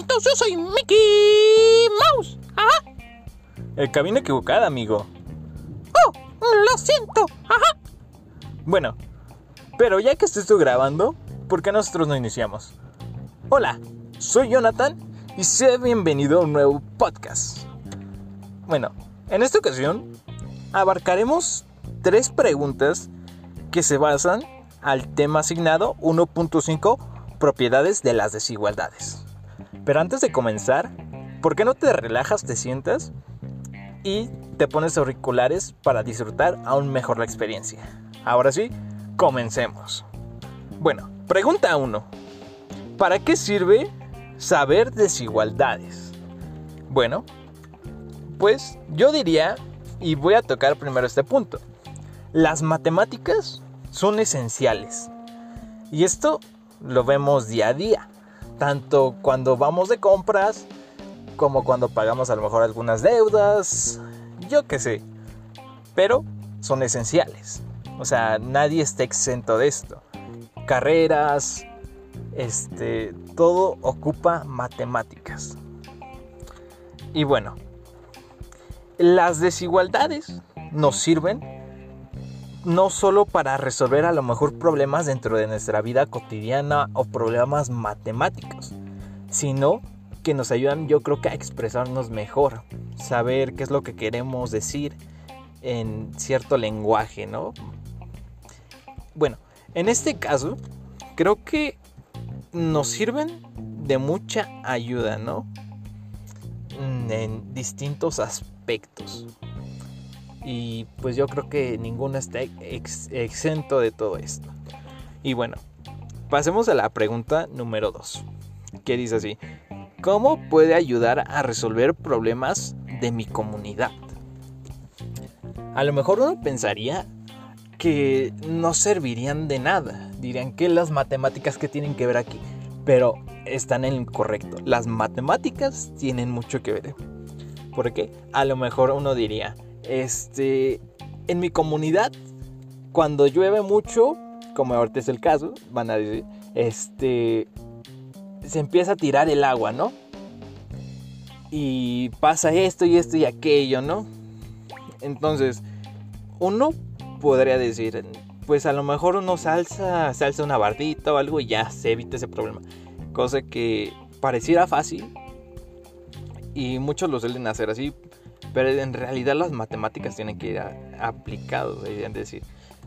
amiguitos, yo soy Mickey Mouse. Ajá. El cabina equivocada, amigo. Oh, lo siento. Ajá. Bueno, pero ya que estoy grabando, ¿por qué nosotros no iniciamos? Hola, soy Jonathan y sea bienvenido a un nuevo podcast. Bueno, en esta ocasión abarcaremos tres preguntas que se basan al tema asignado 1.5 propiedades de las desigualdades. Pero antes de comenzar, ¿por qué no te relajas, te sientas y te pones auriculares para disfrutar aún mejor la experiencia? Ahora sí, comencemos. Bueno, pregunta 1. ¿Para qué sirve saber desigualdades? Bueno, pues yo diría, y voy a tocar primero este punto, las matemáticas son esenciales. Y esto lo vemos día a día, tanto cuando vamos de compras como cuando pagamos a lo mejor algunas deudas, yo qué sé, pero son esenciales. O sea, nadie está exento de esto. Carreras, este, todo ocupa matemáticas. Y bueno, las desigualdades nos sirven no solo para resolver a lo mejor problemas dentro de nuestra vida cotidiana o problemas matemáticos, sino que nos ayudan yo creo que a expresarnos mejor, saber qué es lo que queremos decir en cierto lenguaje, ¿no? Bueno, en este caso creo que nos sirven de mucha ayuda, ¿no? En distintos aspectos. Y pues yo creo que ninguno está exento de todo esto. Y bueno, pasemos a la pregunta número 2, que dice así, ¿cómo puede ayudar a resolver problemas de mi comunidad? A lo mejor uno pensaría que no servirían de nada, dirían que las matemáticas que tienen que ver aquí, pero están en lo correcto. Las matemáticas tienen mucho que ver. Porque a lo mejor uno diría, este, en mi comunidad, cuando llueve mucho, como ahorita es el caso, van a decir, este, se empieza a tirar el agua, ¿no? Y pasa esto y esto y aquello, ¿no? Entonces, uno podría decir, pues a lo mejor uno salsa, salsa una bardita o algo y ya se evita ese problema. Cosa que pareciera fácil y muchos lo suelen hacer así pero en realidad las matemáticas tienen que ir aplicados, es decir,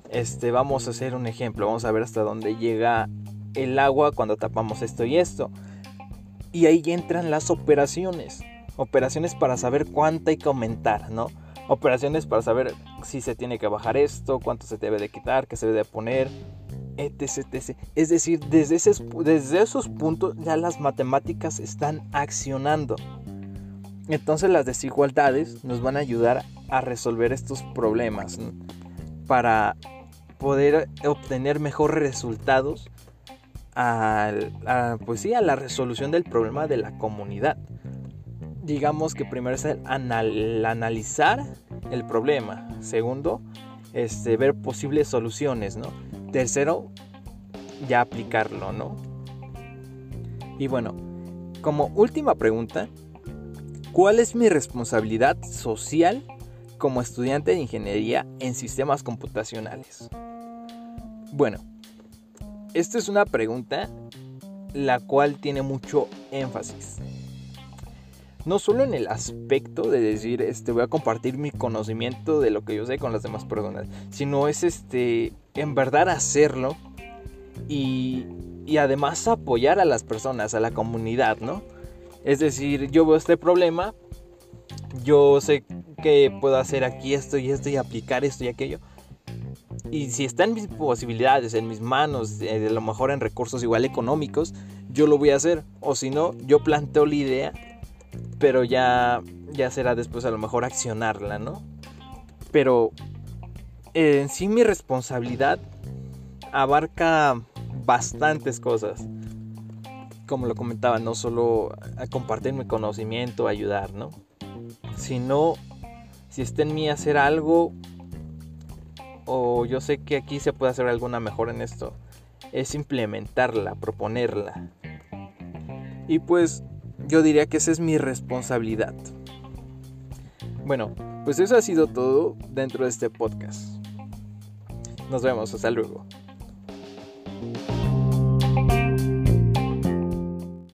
este, vamos a hacer un ejemplo, vamos a ver hasta dónde llega el agua cuando tapamos esto y esto. Y ahí entran las operaciones, operaciones para saber cuánto hay que aumentar, ¿no? Operaciones para saber si se tiene que bajar esto, cuánto se debe de quitar, qué se debe de poner, etc, etc. Es decir, desde, desde esos puntos ya las matemáticas están accionando. Entonces las desigualdades nos van a ayudar a resolver estos problemas para poder obtener mejores resultados a, pues sí, a la resolución del problema de la comunidad. Digamos que primero es el analizar el problema. Segundo, este, ver posibles soluciones, ¿no? Tercero, ya aplicarlo, ¿no? Y bueno, como última pregunta, ¿Cuál es mi responsabilidad social como estudiante de ingeniería en sistemas computacionales? Bueno, esta es una pregunta la cual tiene mucho énfasis. No solo en el aspecto de decir, este, voy a compartir mi conocimiento de lo que yo sé con las demás personas, sino es este, en verdad hacerlo y, y además apoyar a las personas, a la comunidad, ¿no? Es decir, yo veo este problema, yo sé que puedo hacer aquí esto y esto y aplicar esto y aquello. Y si está en mis posibilidades, en mis manos, eh, a lo mejor en recursos igual económicos, yo lo voy a hacer. O si no, yo planteo la idea, pero ya, ya será después a lo mejor accionarla, ¿no? Pero eh, en sí mi responsabilidad abarca bastantes cosas como lo comentaba, no solo a compartir mi conocimiento, ayudar, ¿no? Sino, si está en mí hacer algo, o yo sé que aquí se puede hacer alguna mejora en esto, es implementarla, proponerla. Y pues, yo diría que esa es mi responsabilidad. Bueno, pues eso ha sido todo dentro de este podcast. Nos vemos, hasta luego.